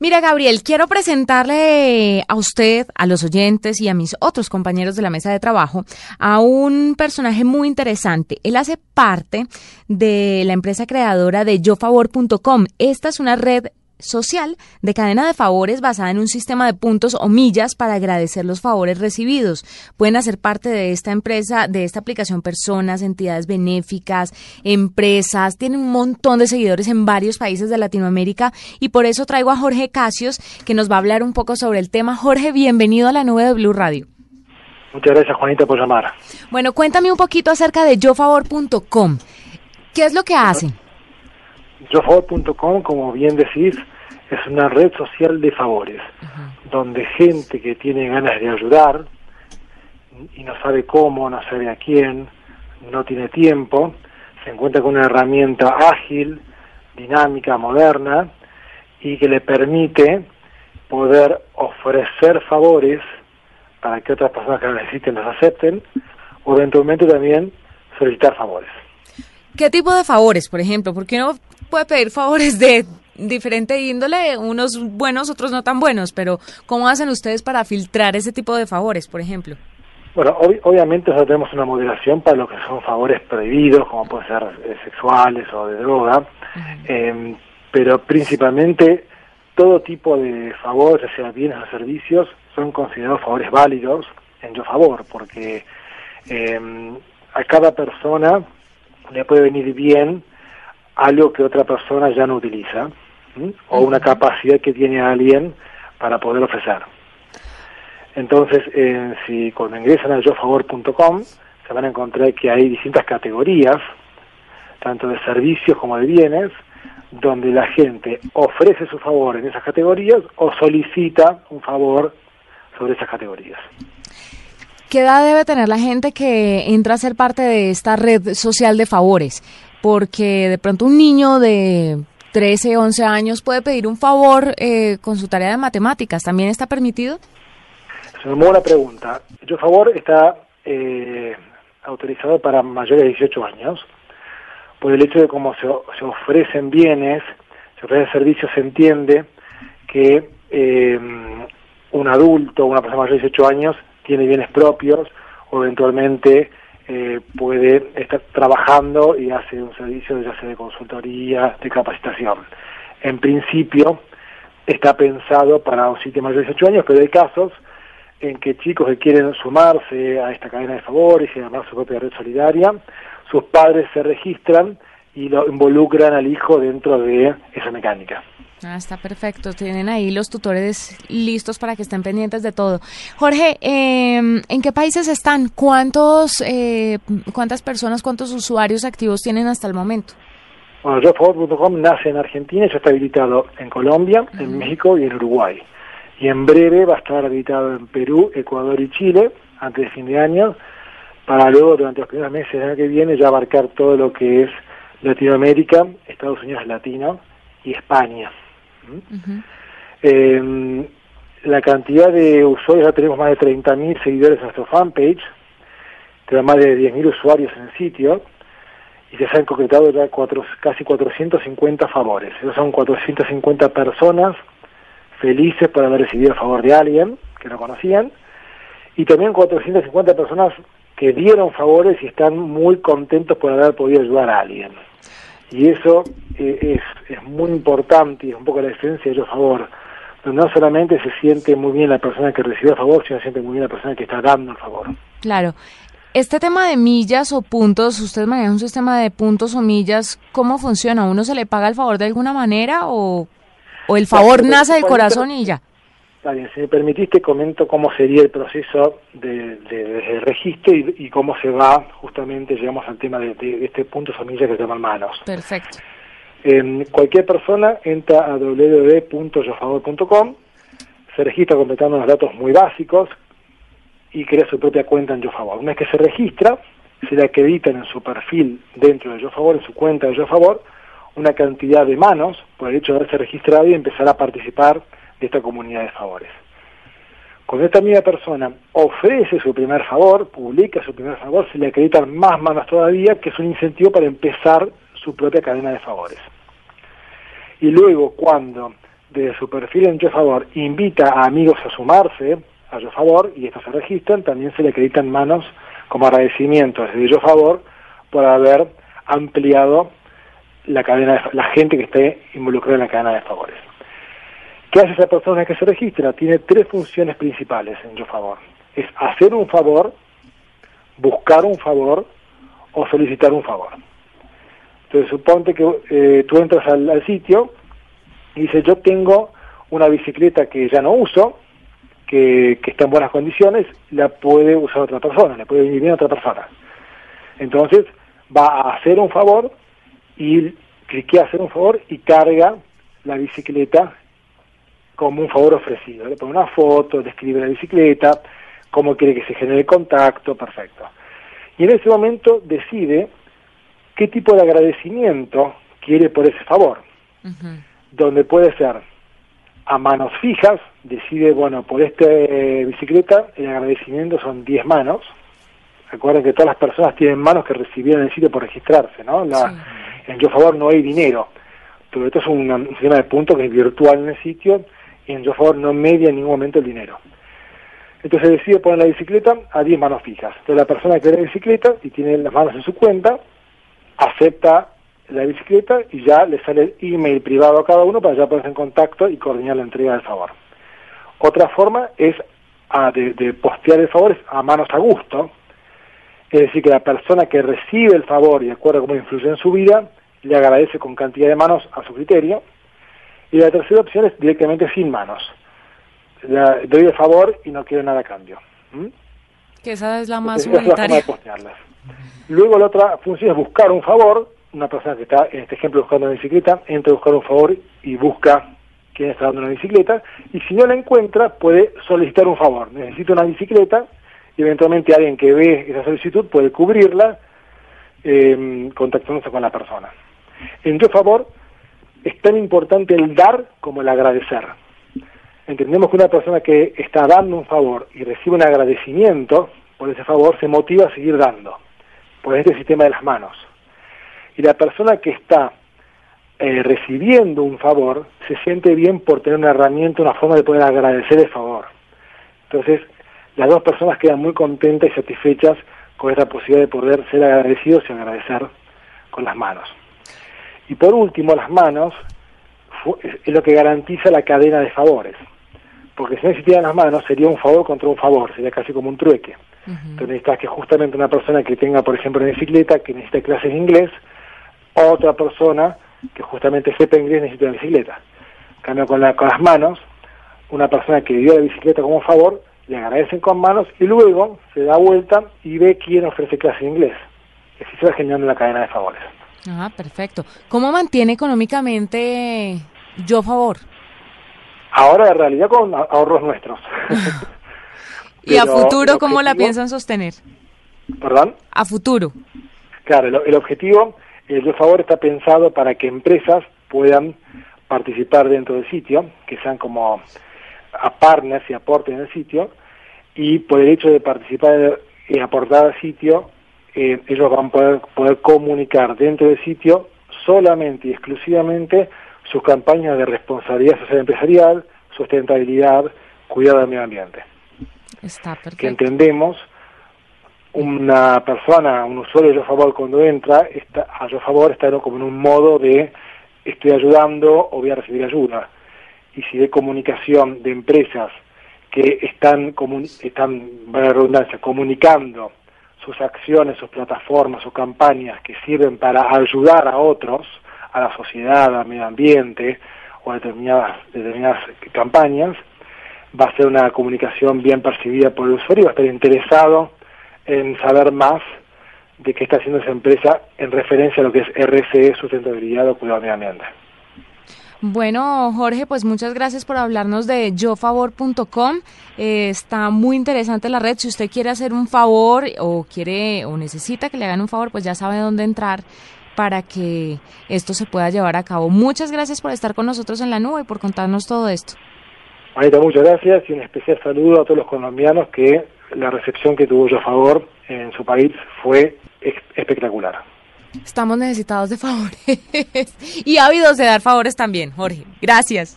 Mira, Gabriel, quiero presentarle a usted, a los oyentes y a mis otros compañeros de la mesa de trabajo a un personaje muy interesante. Él hace parte de la empresa creadora de yofavor.com. Esta es una red social de cadena de favores basada en un sistema de puntos o millas para agradecer los favores recibidos. Pueden hacer parte de esta empresa, de esta aplicación personas, entidades benéficas, empresas, tienen un montón de seguidores en varios países de Latinoamérica y por eso traigo a Jorge Casios que nos va a hablar un poco sobre el tema. Jorge, bienvenido a la nube de Blue Radio. Muchas gracias Juanita por llamar. Bueno, cuéntame un poquito acerca de yofavor.com. ¿Qué es lo que hace? Yofavor.com, como bien decís, es una red social de favores, donde gente que tiene ganas de ayudar y no sabe cómo, no sabe a quién, no tiene tiempo, se encuentra con una herramienta ágil, dinámica, moderna y que le permite poder ofrecer favores para que otras personas que lo necesiten los acepten o eventualmente también solicitar favores. ¿Qué tipo de favores, por ejemplo? Porque uno puede pedir favores de diferente índole, unos buenos, otros no tan buenos, pero ¿cómo hacen ustedes para filtrar ese tipo de favores, por ejemplo? Bueno, obviamente nosotros tenemos una moderación para lo que son favores prohibidos, como pueden ser eh, sexuales o de droga, em, pero principalmente todo tipo de favores, ya sea bienes o servicios, son considerados favores válidos en yo favor, porque em, a cada persona le puede venir bien algo que otra persona ya no utiliza o una capacidad que tiene alguien para poder ofrecer. Entonces, eh, si cuando ingresan a yofavor.com se van a encontrar que hay distintas categorías, tanto de servicios como de bienes, donde la gente ofrece su favor en esas categorías o solicita un favor sobre esas categorías. ¿Qué edad debe tener la gente que entra a ser parte de esta red social de favores? Porque de pronto un niño de 13, 11 años puede pedir un favor eh, con su tarea de matemáticas. ¿También está permitido? Es una buena pregunta. Yo favor está eh, autorizado para mayores de 18 años por el hecho de cómo se, ofrecen bienes, se ofrecen servicios, se entiende que eh, un adulto, una persona mayor de 18 años, tiene bienes propios o eventualmente eh, puede estar trabajando y hace un servicio ya sea de consultoría, de capacitación. En principio está pensado para un sitio mayor de 18 años, pero hay casos en que chicos que quieren sumarse a esta cadena de favores y además su propia red solidaria, sus padres se registran y lo involucran al hijo dentro de esa mecánica. Ah, está perfecto. Tienen ahí los tutores listos para que estén pendientes de todo. Jorge, em, ¿en qué países están? ¿Cuántos, eh, ¿Cuántas personas, cuántos usuarios activos tienen hasta el momento? Bueno, nace en Argentina y ya está habilitado en Colombia, en México y en Uruguay. Y en breve va a estar habilitado en Perú, Ecuador y Chile, antes de fin de año, para luego, durante los primeros meses del año que viene, ya abarcar todo lo que es Latinoamérica, Estados Unidos Latino y España. Eh, la cantidad de usuarios, ya tenemos más de 30.000 seguidores en nuestro fanpage, tenemos más de 10.000 usuarios en el sitio, y se han concretado ya cuatro, casi 450 favores. Esos son 450 personas felices por haber recibido el favor de alguien que no conocían, y también 450 personas que dieron favores y están muy contentos por haber podido ayudar a alguien. Y eso eh, es, es muy importante y es un poco la esencia de yo favor. No solamente se siente muy bien la persona que recibe el favor, sino se siente muy bien la persona que está dando el favor. Claro. Este tema de millas o puntos, usted maneja un sistema de puntos o millas, ¿cómo funciona? ¿Uno se le paga el favor de alguna manera o, o el favor nace del corazón y ya? Si me permitiste, comento cómo sería el proceso de, registro y, cómo se va, justamente llegamos al tema de, este punto familia que se llama manos. Perfecto. Eh, cualquier persona entra a www.yofavor.com, se registra completando unos datos muy básicos y crea su propia cuenta en YoFavor. Una vez que se registra, se le acreditan en su perfil dentro de YoFavor, en su cuenta de YoFavor, una cantidad de manos por el hecho de haberse registrado y empezar a participar de esta comunidad de favores. Cuando esta misma persona ofrece su primer favor, publica su primer favor, se le acreditan más manos todavía, que es un incentivo para empezar su propia cadena de favores. Y luego, cuando de su perfil en Yo Favor invita a amigos a sumarse a Yo Favor y estos se registran, también se le acreditan manos como agradecimiento desde Yo Favor por haber ampliado la cadena de, la gente que esté involucrada en la cadena de favores. ¿Qué hace esa persona que se registra? Tiene tres funciones principales en Yo Favor. Es hacer un favor, buscar un favor o solicitar un favor. Entonces, suponte que eh, tú entras al, sitio y dices, yo tengo una bicicleta que ya no uso, que, que, está en buenas condiciones, la puede usar otra persona, le puede venir bien a otra persona. Entonces, va a hacer un favor y cliquea hacer un favor y carga la bicicleta como un favor ofrecido. Le pone una foto, describe la bicicleta, cómo quiere que se genere contacto, perfecto. Y en ese momento decide qué tipo de agradecimiento quiere por ese favor, donde puede ser a manos fijas, decide, bueno, por esta eh, bicicleta el agradecimiento son 10 manos. Recuerden que todas las personas tienen manos que recibieron el sitio por registrarse, ¿no? La, En Yo Favor no hay dinero, pero esto es un, sistema de puntos que es virtual en el sitio y en Yo Favor no media en ningún momento el dinero. Entonces decide poner la bicicleta a 10 manos fijas. Entonces la persona que ve la bicicleta y tiene las manos en su cuenta, acepta la bicicleta y ya le sale el email privado a cada uno para ya ponerse en contacto y coordinar la entrega del favor. Otra forma es de, postear el favor a manos a gusto, es decir, que la persona que recibe el favor y de acuerdo a cómo influye en su vida, le agradece con cantidad de manos a su criterio. Y la tercera opción es directamente sin manos. Le doy el favor y no quiero nada a cambio. ¿Mm? Que esa es la más humanitaria. Luego la otra función es buscar un favor. Una persona que está, en este ejemplo, buscando una bicicleta, entra a buscar un favor y busca quién está dando una bicicleta. Y si no la encuentra, puede solicitar un favor. Necesito una bicicleta y eventualmente alguien que ve esa solicitud puede cubrirla eh, contactándose con la persona. En tu favor, tan importante el dar como el agradecer. Entendemos que una persona que está dando un favor y recibe un agradecimiento por ese favor se motiva a seguir dando, por este sistema de las manos. Y la persona que está eh, recibiendo un favor se siente bien por tener una herramienta, una forma de poder agradecer el favor. Entonces, las dos personas quedan muy contentas y satisfechas con esta posibilidad de poder ser agradecidos y agradecer con las manos. Y por último, las manos es lo que garantiza la cadena de favores. Porque si no existieran las manos, sería un favor contra un favor, sería casi como un trueque. Entonces necesitas que justamente una persona que tenga, por ejemplo, una bicicleta, que necesite clases de inglés, otra persona que justamente sepa inglés necesita una bicicleta. En cambio, con, la, con las manos, una persona que dio la bicicleta como favor, le agradecen con manos y luego se da vuelta y ve quién ofrece clase de inglés. Y así se va generando la cadena de favores. Ah, perfecto. ¿Cómo mantiene económicamente Yo Favor? Ahora, en realidad, con ahorros nuestros. ¿Y a futuro cómo la piensan sostener? ¿Perdón? A futuro. Claro, el, objetivo, el Yo Favor está pensado para que empresas puedan participar dentro del sitio, que sean como a partners y aporten en el sitio, y por el hecho de participar y aportar al sitio, eh, ellos van a poder, poder comunicar dentro del sitio solamente y exclusivamente sus campañas de responsabilidad social empresarial, sustentabilidad, cuidado del medio ambiente. Está perfecto. Que entendemos una persona, un usuario de Yo Favor cuando entra, está, a Yo Favor está como en un modo de estoy ayudando o voy a recibir ayuda y si de comunicación de empresas que están, están la redundancia, comunicando sus acciones, sus plataformas, sus campañas que sirven para ayudar a otros, a la sociedad, al medio ambiente o a determinadas, determinadas campañas, va a ser una comunicación bien percibida por el usuario y va a estar interesado en saber más de qué está haciendo esa empresa en referencia a lo que es RCE, sustentabilidad o cuidado medio ambiente. Bueno, Jorge, pues muchas gracias por hablarnos de yofavor.com. Eh, está muy interesante la red. Si usted quiere hacer un favor o quiere o necesita que le hagan un favor, pues ya sabe dónde entrar para que esto se pueda llevar a cabo. Muchas gracias por estar con nosotros en la nube y por contarnos todo esto. Marita, muchas gracias y un especial saludo a todos los colombianos que la recepción que tuvo Yo Favor en su país fue espectacular. Estamos necesitados de favores y ávidos de dar favores también, Jorge. Gracias.